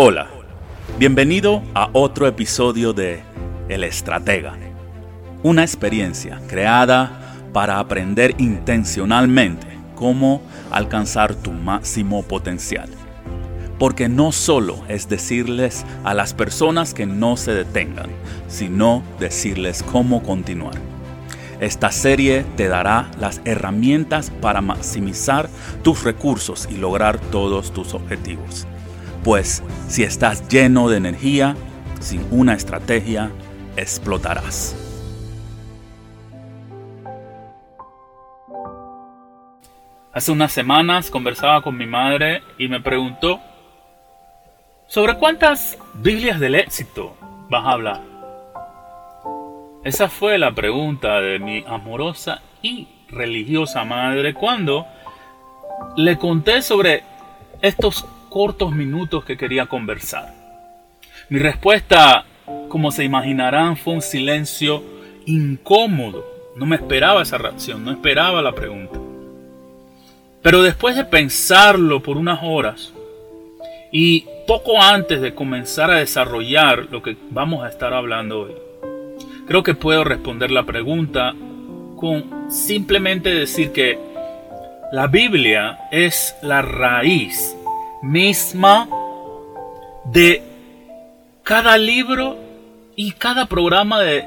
Hola, bienvenido a otro episodio de El Estratega, una experiencia creada para aprender intencionalmente cómo alcanzar tu máximo potencial. Porque no solo es decirles a las personas que no se detengan, sino decirles cómo continuar. Esta serie te dará las herramientas para maximizar tus recursos y lograr todos tus objetivos. Pues si estás lleno de energía, sin una estrategia, explotarás. Hace unas semanas conversaba con mi madre y me preguntó sobre cuántas Biblias del éxito vas a hablar. Esa fue la pregunta de mi amorosa y religiosa madre cuando le conté sobre estos cortos minutos que quería conversar. Mi respuesta, como se imaginarán, fue un silencio incómodo. No me esperaba esa reacción, no esperaba la pregunta. Pero después de pensarlo por unas horas y poco antes de comenzar a desarrollar lo que vamos a estar hablando hoy, creo que puedo responder la pregunta con simplemente decir que la Biblia es la raíz misma de cada libro y cada programa de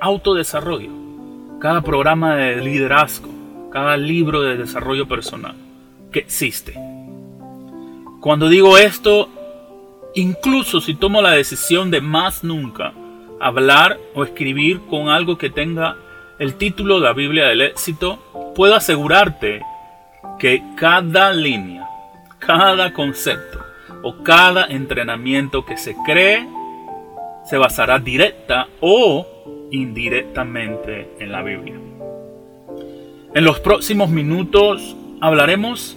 autodesarrollo, cada programa de liderazgo, cada libro de desarrollo personal que existe. Cuando digo esto, incluso si tomo la decisión de más nunca hablar o escribir con algo que tenga el título de la Biblia del éxito, puedo asegurarte que cada línea, cada concepto o cada entrenamiento que se cree se basará directa o indirectamente en la Biblia. En los próximos minutos hablaremos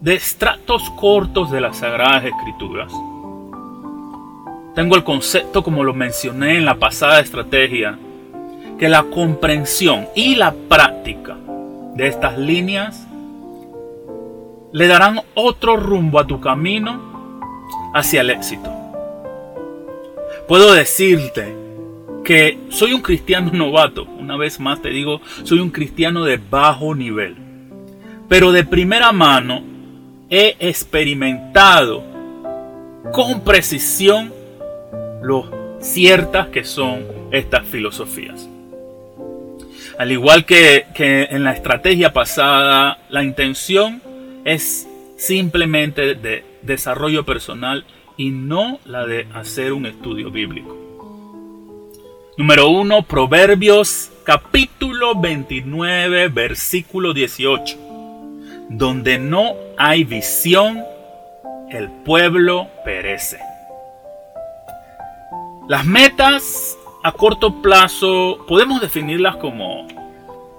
de extractos cortos de las Sagradas Escrituras. Tengo el concepto, como lo mencioné en la pasada estrategia, que la comprensión y la práctica de estas líneas le darán otro rumbo a tu camino hacia el éxito. Puedo decirte que soy un cristiano novato. Una vez más te digo, soy un cristiano de bajo nivel. Pero de primera mano he experimentado con precisión lo ciertas que son estas filosofías. Al igual que, que en la estrategia pasada, la intención es simplemente de desarrollo personal y no la de hacer un estudio bíblico. Número 1, Proverbios capítulo 29, versículo 18. Donde no hay visión, el pueblo perece. Las metas a corto plazo podemos definirlas como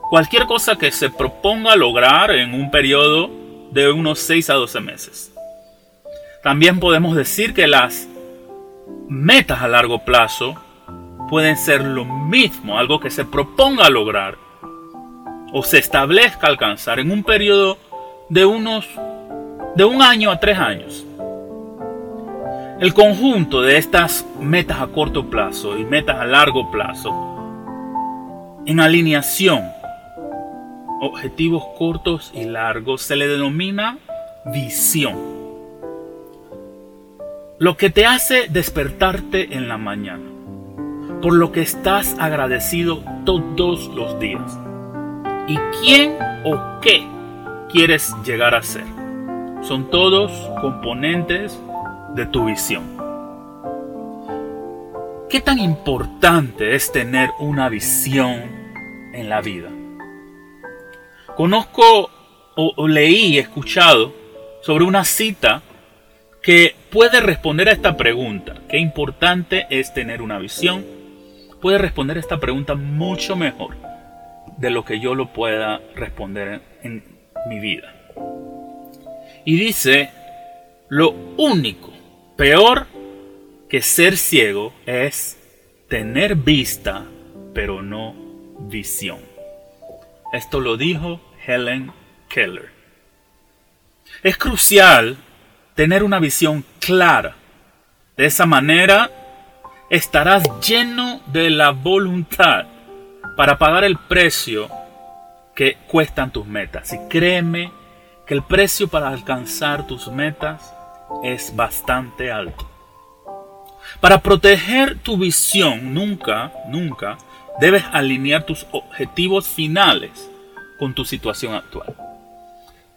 cualquier cosa que se proponga lograr en un periodo de unos 6 a 12 meses. También podemos decir que las metas a largo plazo pueden ser lo mismo, algo que se proponga lograr o se establezca alcanzar en un periodo de unos de un año a tres años. El conjunto de estas metas a corto plazo y metas a largo plazo en alineación objetivos cortos y largos se le denomina visión. Lo que te hace despertarte en la mañana, por lo que estás agradecido todos los días. ¿Y quién o qué quieres llegar a ser? Son todos componentes de tu visión. ¿Qué tan importante es tener una visión en la vida? Conozco o, leí, escuchado sobre una cita que puede responder a esta pregunta. ¿Qué importante es tener una visión? Puede responder a esta pregunta mucho mejor de lo que yo lo pueda responder en mi vida. Y dice, lo único peor que ser ciego es tener vista, pero no visión. Esto lo dijo Helen Keller. Es crucial tener una visión clara. De esa manera estarás lleno de la voluntad para pagar el precio que cuestan tus metas. Y créeme que el precio para alcanzar tus metas es bastante alto. Para proteger tu visión, nunca, nunca debes alinear tus objetivos finales con tu situación actual.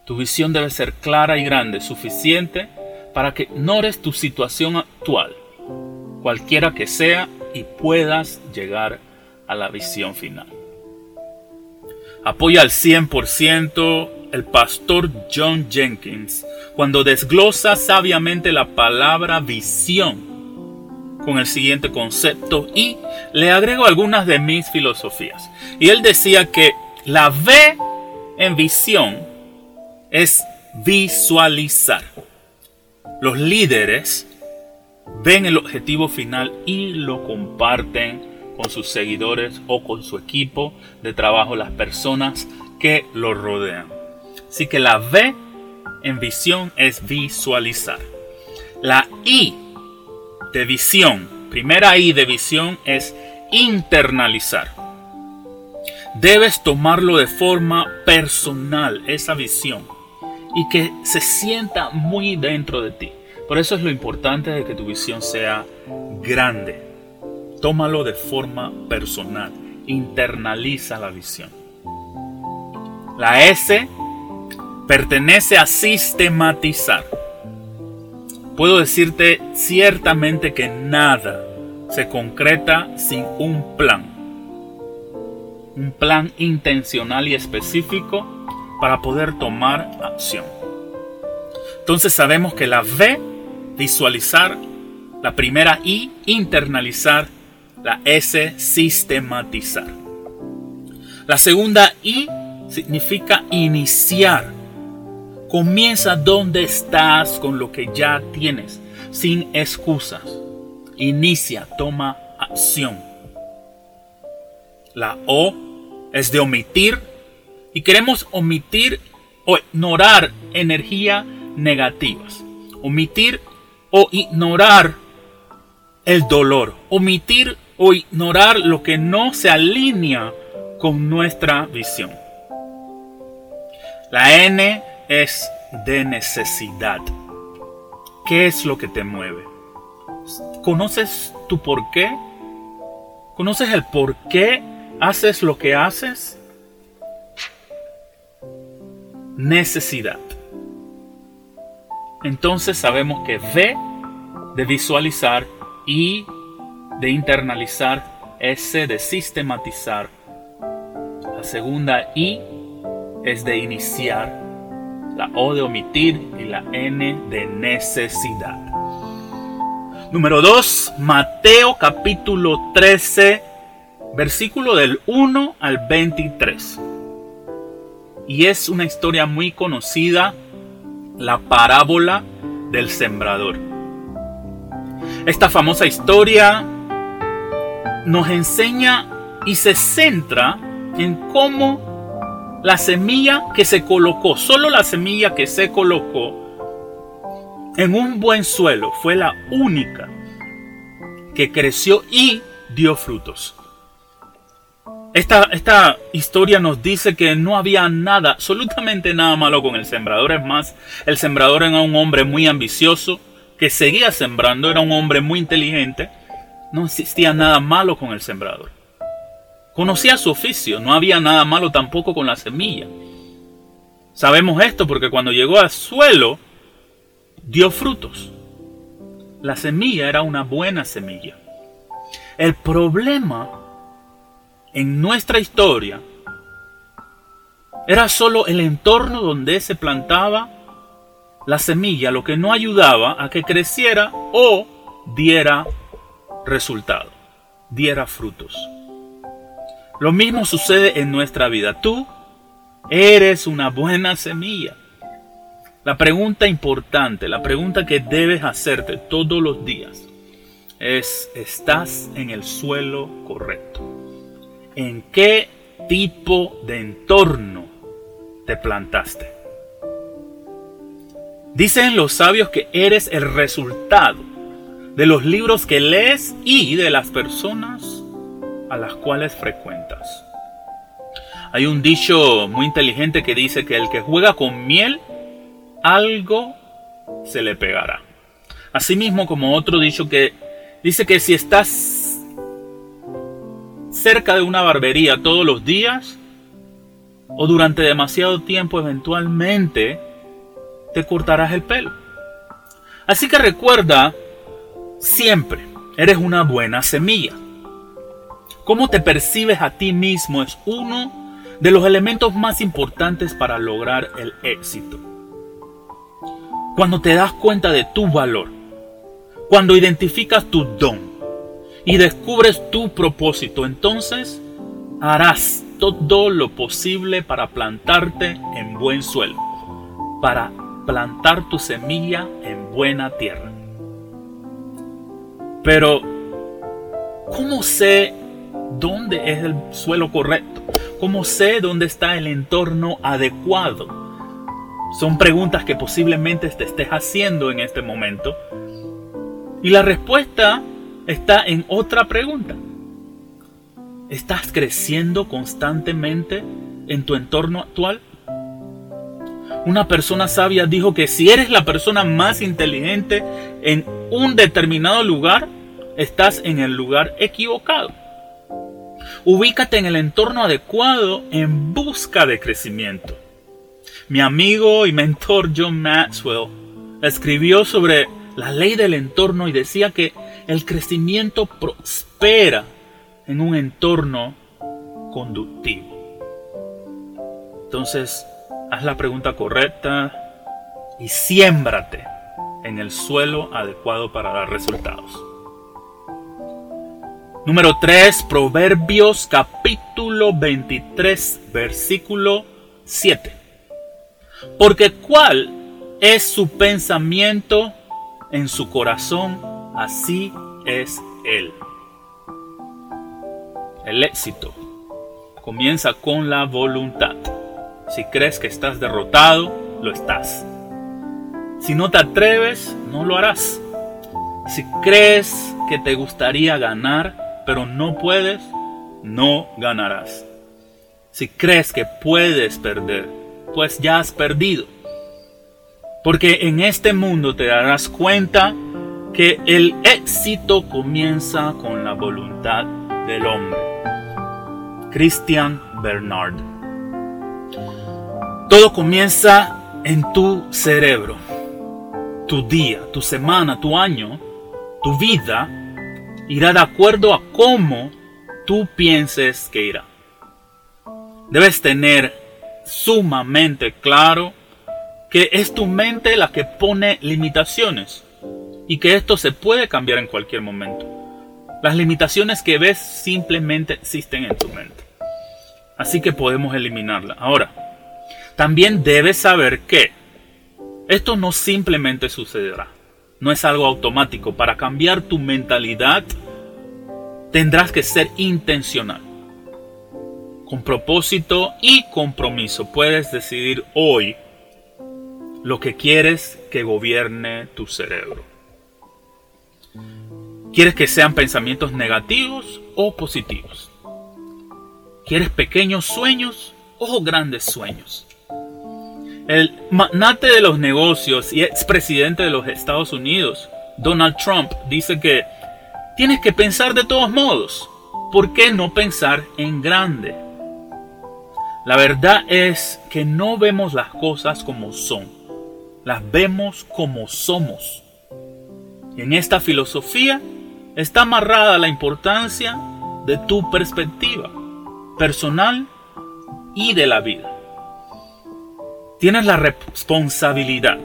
Tu visión debe ser clara y grande, suficiente para que ignores tu situación actual, cualquiera que sea, y puedas llegar a la visión final. Apoya al 100% el pastor John Jenkins cuando desglosa sabiamente la palabra visión con el siguiente concepto y le agrego algunas de mis filosofías. Y él decía que la V en visión es visualizar. Los líderes ven el objetivo final y lo comparten con sus seguidores o con su equipo de trabajo, las personas que lo rodean. Así que la V en visión es visualizar. La I de visión, primera I de visión es internalizar. Debes tomarlo de forma personal, esa visión, y que se sienta muy dentro de ti. Por eso es lo importante de que tu visión sea grande. Tómalo de forma personal. Internaliza la visión. La S pertenece a sistematizar. Puedo decirte ciertamente que nada se concreta sin un plan. Un plan intencional y específico para poder tomar acción. Entonces sabemos que la V visualizar, la primera I, internalizar, la S, sistematizar. La segunda I significa iniciar. Comienza donde estás con lo que ya tienes, sin excusas. Inicia, toma acción. La O es de omitir y queremos omitir o ignorar energía negativas. Omitir o ignorar el dolor, omitir o ignorar lo que no se alinea con nuestra visión. La N es de necesidad. ¿Qué es lo que te mueve? ¿Conoces tu por qué? ¿Conoces el por qué haces lo que haces? Necesidad entonces sabemos que V de visualizar, I de internalizar, S de sistematizar. La segunda I es de iniciar, la O de omitir y la N de necesidad. Número 2, Mateo capítulo 13, versículo del 1 al 23. Y es una historia muy conocida la parábola del sembrador. Esta famosa historia nos enseña y se centra en cómo la semilla que se colocó, solo la semilla que se colocó en un buen suelo fue la única que creció y dio frutos. Esta, historia nos dice que no había nada, absolutamente nada malo con el sembrador. Es más, el sembrador era un hombre muy ambicioso, que seguía sembrando, era un hombre muy inteligente. No existía nada malo con el sembrador. Conocía su oficio, no había nada malo tampoco con la semilla. Sabemos esto porque cuando llegó al suelo, dio frutos. La semilla era una buena semilla. El problema en nuestra historia era solo el entorno donde se plantaba la semilla, lo que no ayudaba a que creciera o diera resultado, diera frutos. Lo mismo sucede en nuestra vida. Tú eres una buena semilla. La pregunta importante, la pregunta que debes hacerte todos los días es, ¿estás en el suelo correcto? En qué tipo de entorno te plantaste. Dicen los sabios que eres el resultado de los libros que lees y de las personas a las cuales frecuentas. Hay un dicho muy inteligente que dice que el que juega con miel, algo se le pegará. Asimismo como otro dicho que dice que si estás cerca de una barbería todos los días o durante demasiado tiempo eventualmente te cortarás el pelo. Así que recuerda siempre, eres una buena semilla. Cómo te percibes a ti mismo es uno de los elementos más importantes para lograr el éxito. Cuando te das cuenta de tu valor, cuando identificas tu don y descubres tu propósito, entonces harás todo lo posible para plantarte en buen suelo, para plantar tu semilla en buena tierra. Pero, ¿cómo sé dónde es el suelo correcto? ¿Cómo sé dónde está el entorno adecuado? Son preguntas que posiblemente te estés haciendo en este momento. Y la respuesta está en otra pregunta. ¿Estás creciendo constantemente en tu entorno actual? Una persona sabia dijo que si eres la persona más inteligente en un determinado lugar, estás en el lugar equivocado. Ubícate en el entorno adecuado en busca de crecimiento. Mi amigo y mentor John Maxwell escribió sobre la ley del entorno y decía que el crecimiento prospera en un entorno conductivo. Entonces, haz la pregunta correcta y siémbrate en el suelo adecuado para dar resultados. Número 3, Proverbios capítulo 23, versículo 7. Porque cuál es su pensamiento en su corazón, así es él. El éxito comienza con la voluntad. Si crees que estás derrotado, lo estás. Si no te atreves, no lo harás. Si crees que te gustaría ganar, pero no puedes, no ganarás. Si crees que puedes perder, pues ya has perdido. Porque en este mundo te darás cuenta que el éxito comienza con la voluntad del hombre. Christian Bernard todo comienza en tu cerebro. Tu día, tu semana, tu año, tu vida irá de acuerdo a cómo tú pienses que irá. Debes tener sumamente claro que es tu mente la que pone limitaciones y que esto se puede cambiar en cualquier momento. Las limitaciones que ves simplemente existen en tu mente. Así que podemos eliminarla. Ahora, también debes saber que esto no simplemente sucederá, no es algo automático. Para cambiar tu mentalidad tendrás que ser intencional. Con propósito y compromiso puedes decidir hoy lo que quieres que gobierne tu cerebro. ¿Quieres que sean pensamientos negativos o positivos? ¿Quieres pequeños sueños o grandes sueños? El magnate de los negocios y expresidente de los Estados Unidos, Donald Trump, dice que tienes que pensar de todos modos. ¿Por qué no pensar en grande? La verdad es que no vemos las cosas como son, las vemos como somos. Y en esta filosofía está amarrada la importancia de tu perspectiva personal y de la vida. Tienes la responsabilidad,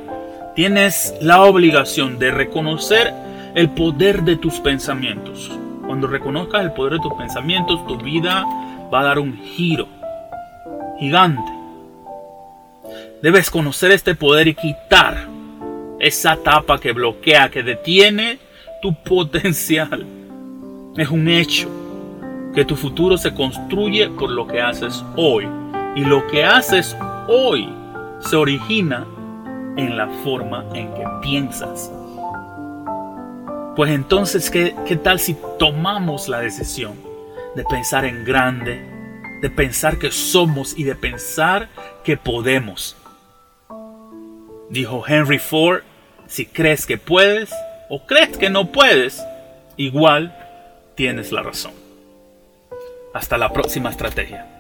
tienes la obligación de reconocer el poder de tus pensamientos. Cuando reconozcas el poder de tus pensamientos, tu vida va a dar un giro gigante. Debes conocer este poder y quitar esa tapa que bloquea, que detiene tu potencial. Es un hecho que tu futuro se construye por lo que haces hoy. Y lo que haces hoy se origina en la forma en que piensas. Pues entonces, ¿qué, qué tal si tomamos la decisión de pensar en grande, de pensar que somos y de pensar que podemos? Dijo Henry Ford, si crees que puedes o crees que no puedes, igual tienes la razón. Hasta la próxima estrategia.